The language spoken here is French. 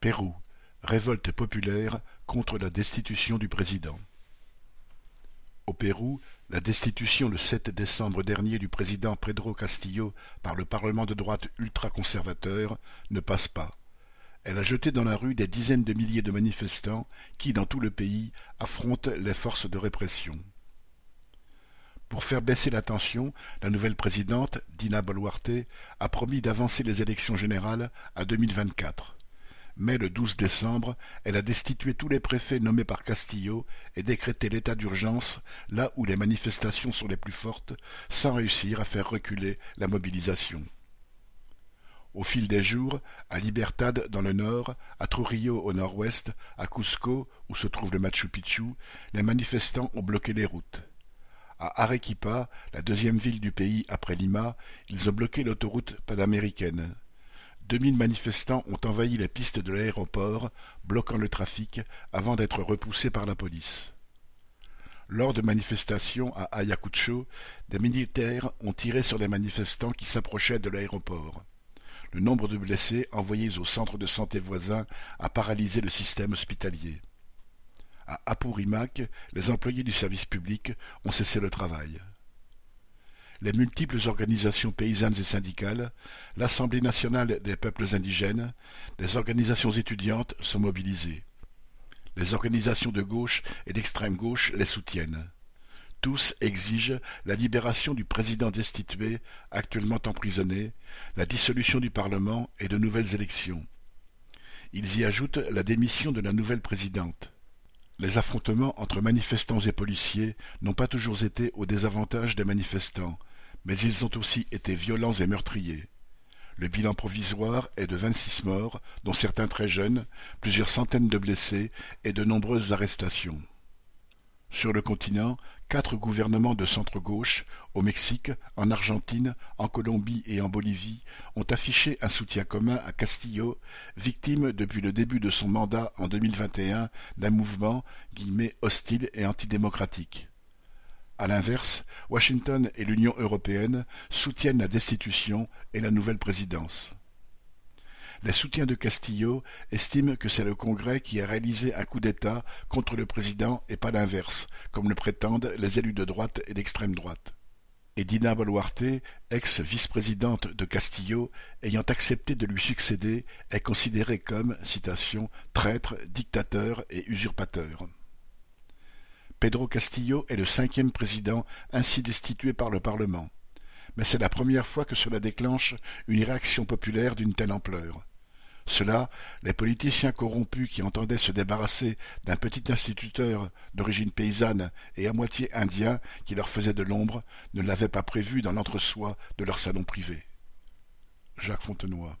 Pérou, révolte populaire contre la destitution du président. Au Pérou, la destitution le 7 décembre dernier du président Pedro Castillo par le Parlement de droite ultra-conservateur ne passe pas. Elle a jeté dans la rue des dizaines de milliers de manifestants qui, dans tout le pays, affrontent les forces de répression. Pour faire baisser la tension, la nouvelle présidente, Dina Boluarte, a promis d'avancer les élections générales à 2024. Mais le 12 décembre, elle a destitué tous les préfets nommés par Castillo et décrété l'état d'urgence là où les manifestations sont les plus fortes, sans réussir à faire reculer la mobilisation. Au fil des jours, à Libertad dans le nord, à Trujillo au nord-ouest, à Cusco, où se trouve le Machu Picchu, les manifestants ont bloqué les routes. À Arequipa, la deuxième ville du pays après Lima, ils ont bloqué l'autoroute panaméricaine. Deux mille manifestants ont envahi les pistes de l'aéroport, bloquant le trafic avant d'être repoussés par la police. Lors de manifestations à Ayacucho, des militaires ont tiré sur les manifestants qui s'approchaient de l'aéroport. Le nombre de blessés envoyés au centre de santé voisin a paralysé le système hospitalier. À Apurimac, les employés du service public ont cessé le travail les multiples organisations paysannes et syndicales, l'Assemblée nationale des peuples indigènes, les organisations étudiantes sont mobilisées. Les organisations de gauche et d'extrême gauche les soutiennent. Tous exigent la libération du président destitué, actuellement emprisonné, la dissolution du Parlement et de nouvelles élections. Ils y ajoutent la démission de la nouvelle présidente. Les affrontements entre manifestants et policiers n'ont pas toujours été au désavantage des manifestants, mais ils ont aussi été violents et meurtriers. Le bilan provisoire est de vingt-six morts, dont certains très jeunes, plusieurs centaines de blessés et de nombreuses arrestations. Sur le continent, quatre gouvernements de centre-gauche, au Mexique, en Argentine, en Colombie et en Bolivie, ont affiché un soutien commun à Castillo, victime depuis le début de son mandat en 2021 d'un mouvement hostile et antidémocratique. À l'inverse, Washington et l'Union européenne soutiennent la destitution et la nouvelle présidence. Les soutiens de Castillo estiment que c'est le Congrès qui a réalisé un coup d'État contre le président et pas l'inverse, comme le prétendent les élus de droite et d'extrême droite. Et Dina Boluarte, ex-vice-présidente de Castillo, ayant accepté de lui succéder, est considérée comme, traître, dictateur et usurpateur. Pedro Castillo est le cinquième président ainsi destitué par le Parlement mais c'est la première fois que cela déclenche une réaction populaire d'une telle ampleur. Cela, les politiciens corrompus qui entendaient se débarrasser d'un petit instituteur d'origine paysanne et à moitié indien qui leur faisait de l'ombre ne l'avaient pas prévu dans l'entre-soi de leur salon privé. Jacques Fontenoy